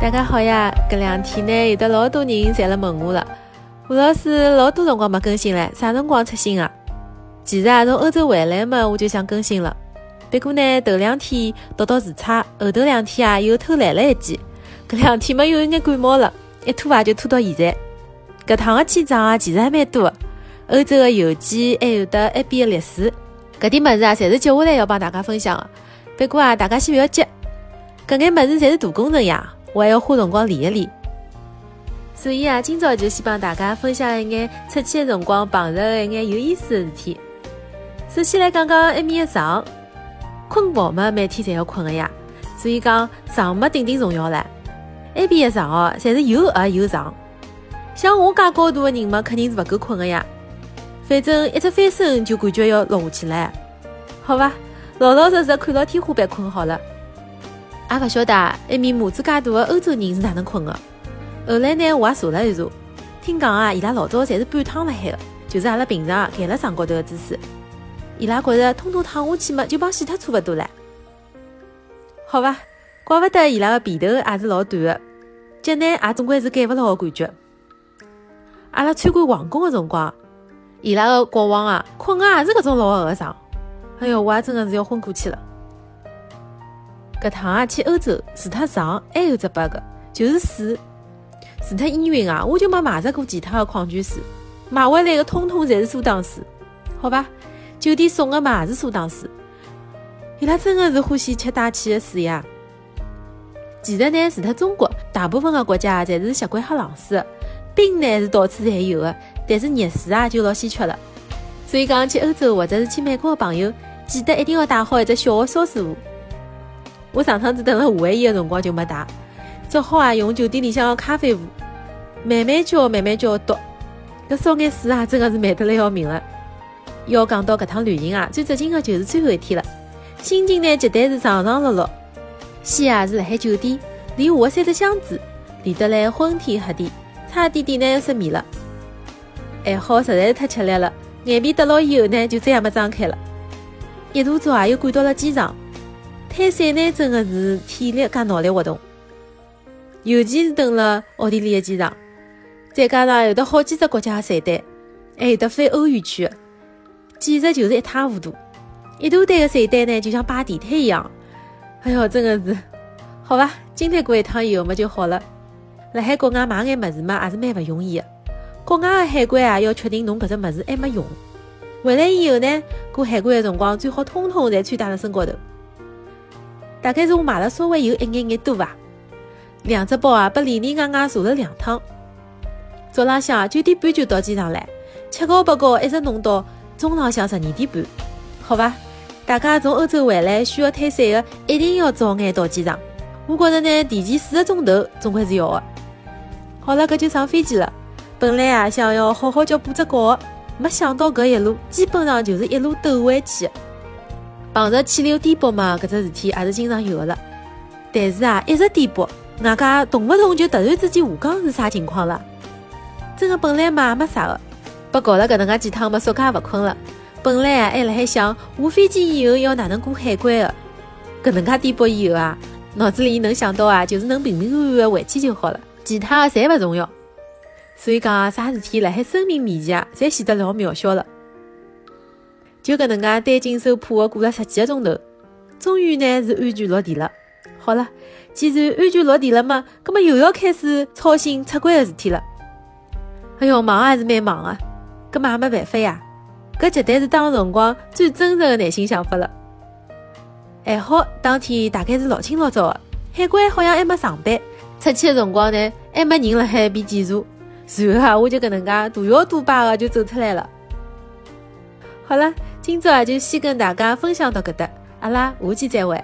大家好呀！搿两天呢，有得老多人侪辣问我了，吴老师老多辰光没更新了，啥辰光出新啊？其实啊，从欧洲回来嘛，我就想更新了。不过呢，头两天读到时差，后头两天啊又偷懒了一记。搿两天嘛又有眼感冒了，一拖啊就拖到现在。搿趟的签证啊，其实还蛮多的，欧洲的游记还有得埃边的历史，搿点物事啊，侪是接下来要帮大家分享的。不过啊，大家先勿要急，搿眼物事侪是大工程呀。我还要花辰光练一练，所以啊，今朝就先帮大家分享一眼出去的辰光碰着的一眼有意思的事体。首先来讲讲埃面的床，困觉嘛，每天侪要困的呀，所以讲床嘛，顶顶重要唻。埃边的床哦，侪是又矮又长，像我介高度的人嘛，肯定是勿够困的呀。反正一只翻身就感觉要落下去了，好吧，老老实实看牢天花板困好了。也勿晓得埃面母子介大的欧洲人是哪能困的。后来呢，我也查了一查，听讲啊，伊拉老早侪是半躺辣海的，就是阿拉平常盖辣床高头的姿势。伊拉觉着通通躺下去嘛，就帮死脱差勿多了。好吧，怪勿得伊拉的被头也是老短的，脚呢也总归是盖勿牢的感觉。阿拉参观皇宫的辰光，伊拉的国王啊，困的也是搿种老厚的床。哎哟，我也真的是要昏过去了。搿趟啊去欧洲，除脱床还有只 bug，就是水。除脱烟晕啊，我就没买着过其他的矿泉水，买回来的通通侪是苏打水。好吧，酒店送的嘛也是苏打水。伊拉真的是欢喜吃大气的水呀。其实呢，除脱中国，大部分的国家侪是习惯喝冷水的。冰呢是到处侪有的，但是热水啊就老稀缺了。所以讲去欧洲或者是去美国的朋友，记得一定要带好一只小的烧水壶。我上趟子等了夏威夷的辰光就没带，只好啊用酒店里向的咖啡壶，慢慢浇，慢慢浇倒。搿烧眼水啊，真的是慢得来要命了。要讲到搿趟旅行啊，最扎劲的就是最后一天了，心情呢绝对是上上落落。先啊是辣海酒店连我的三只箱子，练得来昏天黑地，差一点点呢要失眠了。还好实在是太吃力了，眼皮耷牢以后呢就再也没张开了。一大早啊又赶到了机场。开伞呢，真的是体力加脑力活动，尤其是等了奥地利的机场，再加上有的好几只国家的伞单，还有的飞欧元区的，简直就是一塌糊涂。一大堆的伞单呢，就像摆地摊一样。哎哟，真的是，好吧，经历过一趟以后嘛就好了。辣海国外买眼物事嘛，也是蛮勿容易的。国外的海关啊，要确定侬搿只物事还没用，回来以后呢，过海关的辰光最好通通侪穿戴辣身高头。大概是我买了稍微有一眼眼多吧，两只包啊，被里里外外查了两趟。早浪向九点半就到机场了，吃高八高，一直弄到中浪向十二点半。好吧，大家从欧洲回来需要退税的，一定要早眼到机场。我觉着呢，提前四个钟头总归是要的。好了，搿就上飞机了。本来啊想要好好叫补只觉，没想到搿一路基本上就是一路抖回去。碰着气流颠簸嘛，搿只事体也是经常有的了。但是啊，一直颠簸，外加动勿动就突然之间下降是啥情况了？真的本来嘛没啥的，被搞了搿能介几趟嘛，说介勿困了。本来啊还辣海想下飞机以后要哪能过海关的，搿能介颠簸以后啊，脑子里能想到啊，就是能平平安安的回去就好了，其他的侪勿重要。所以讲啊，啥事体辣海生命面前啊，侪显得老渺小了。就搿能介担惊受怕的过了十几个钟头，终于呢是安全落地了。好了，既然安全落地了嘛，葛么又要开始操心出关的事体了。哎哟，忙还是蛮忙的，葛么也没办法呀。搿绝对是当辰光最真实的内心想法了。还好当天大概是老清老早的，海关好像还没上班，出去的辰光呢还没人辣海边检查。然后啊，我就搿能介大摇大摆的就走出来了。好了。今朝啊，就先跟大家分享到搿搭，阿拉下期再会。